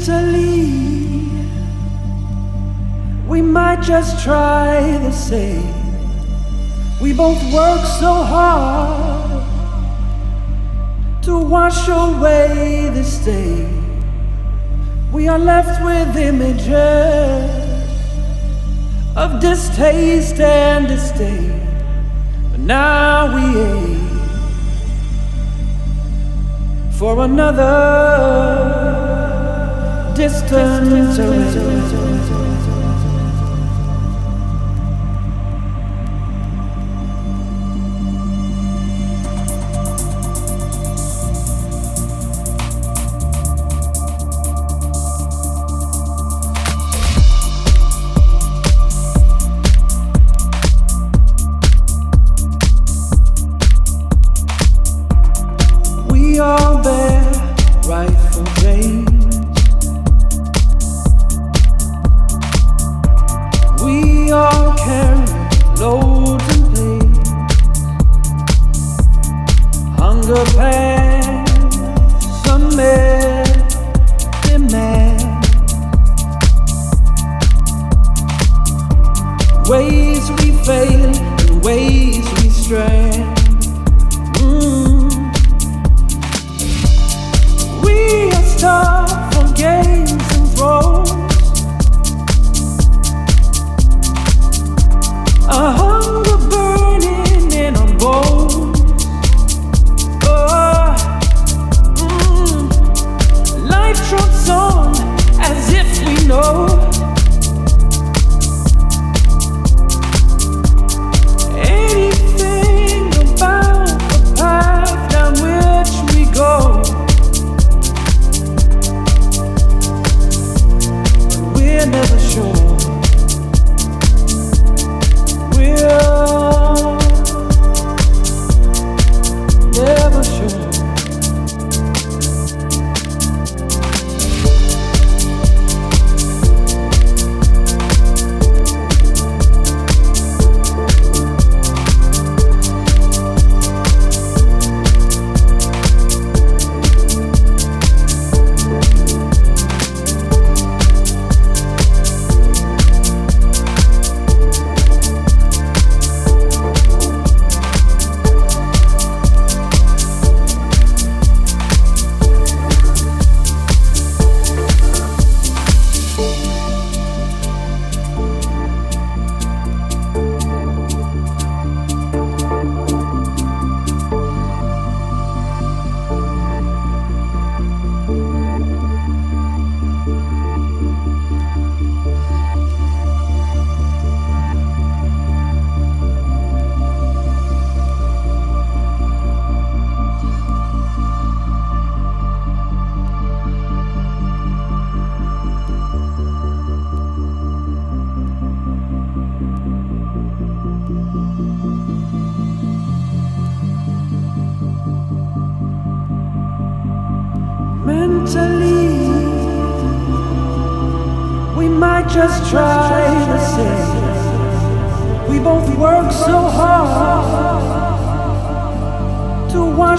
Mentally, we might just try the same. We both work so hard to wash away the stain. We are left with images of distaste and disdain. But now we aim for another distant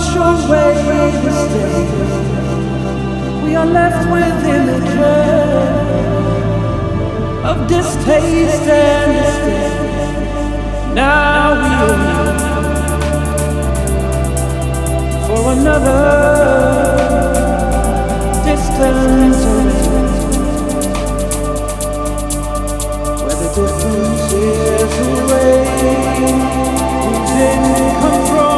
wash away the stain. We are left with images of distaste and disdain. Now we are for another distance. where the difference is away. We didn't come from.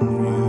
음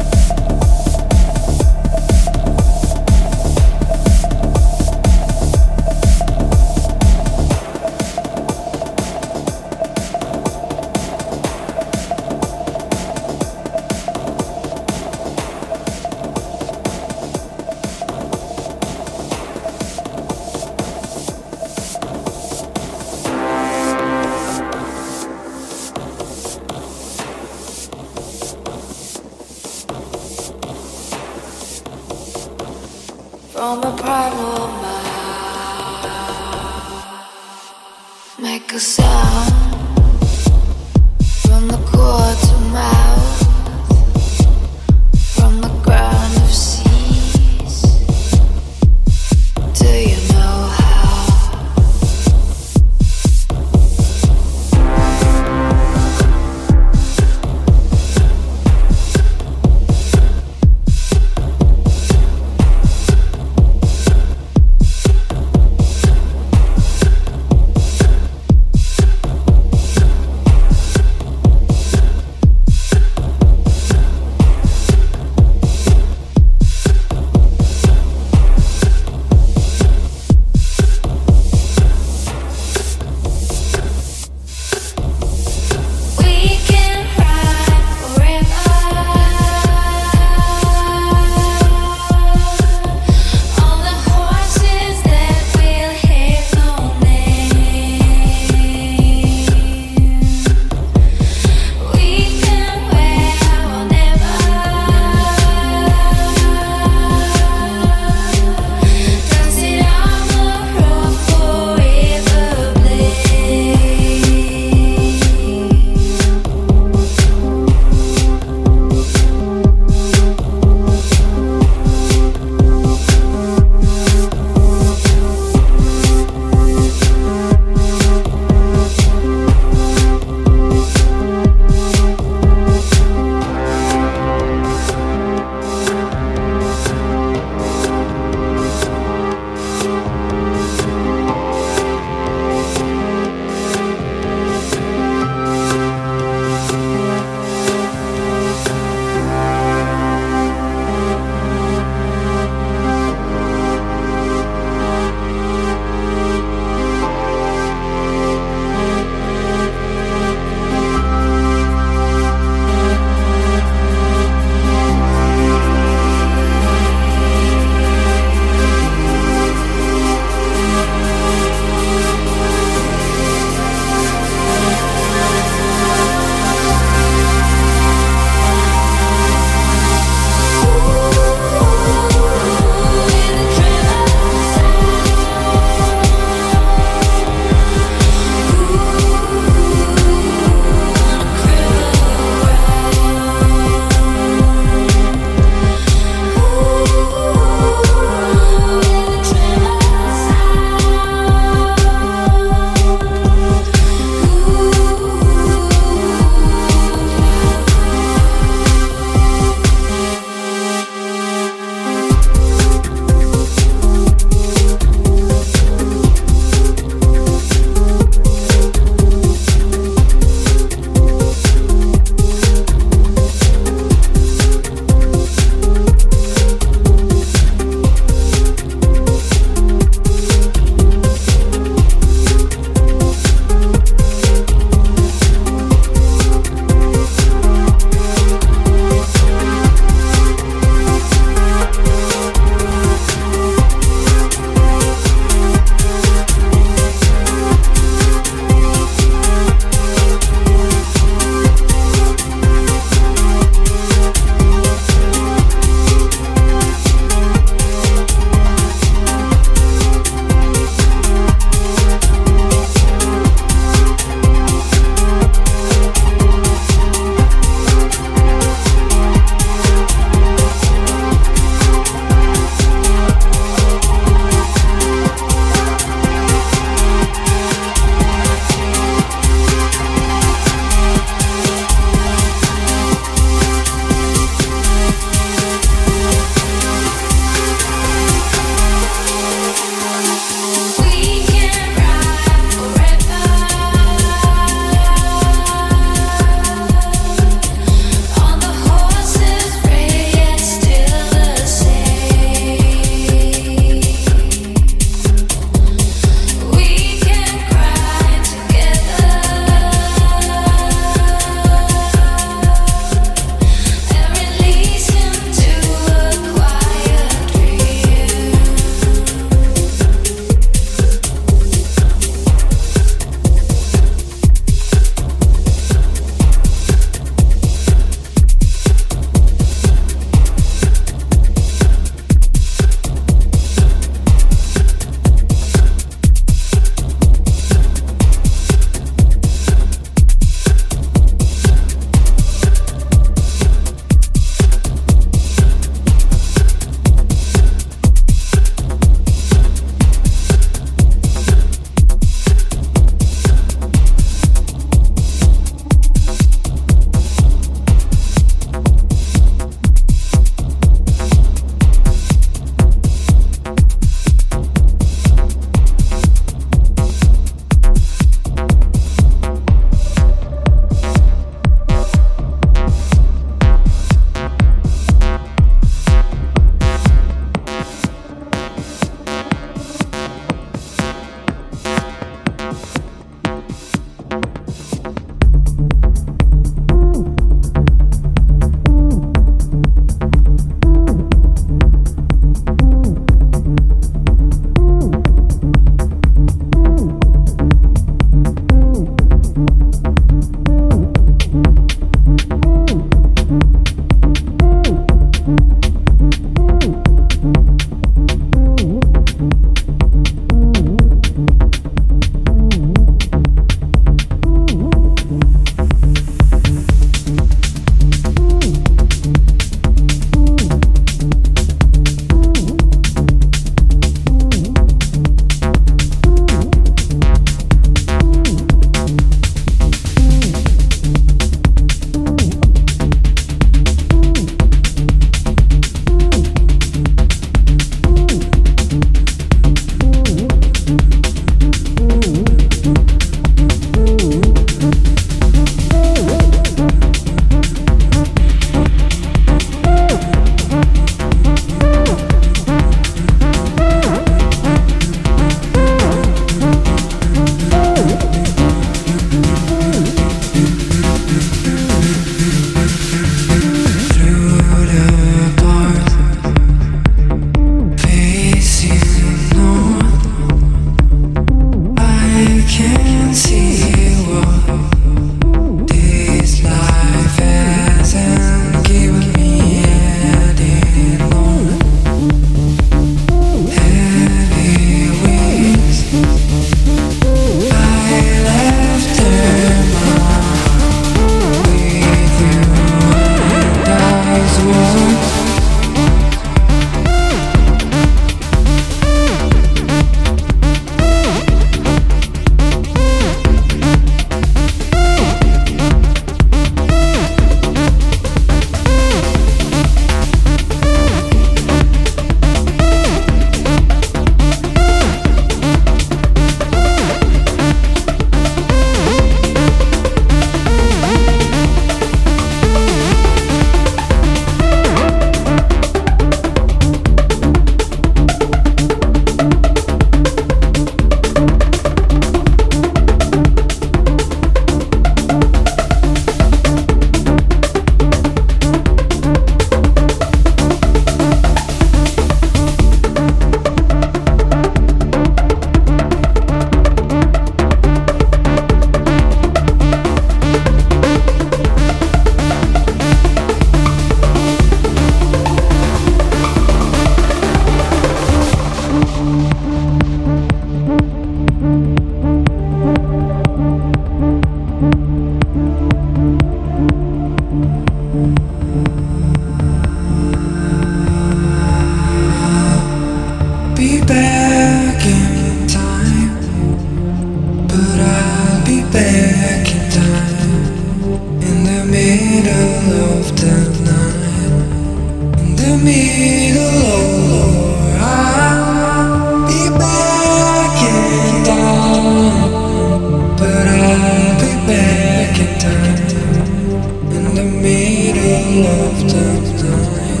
after night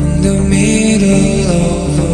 in the middle of